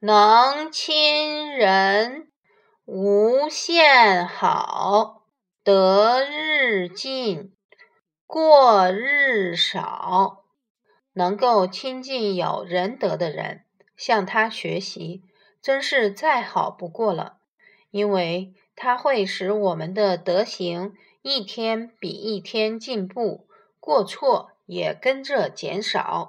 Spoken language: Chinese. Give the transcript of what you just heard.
能亲人，无限好，得日进，过日少。能够亲近有仁德的人，向他学习，真是再好不过了，因为他会使我们的德行一天比一天进步，过错也跟着减少。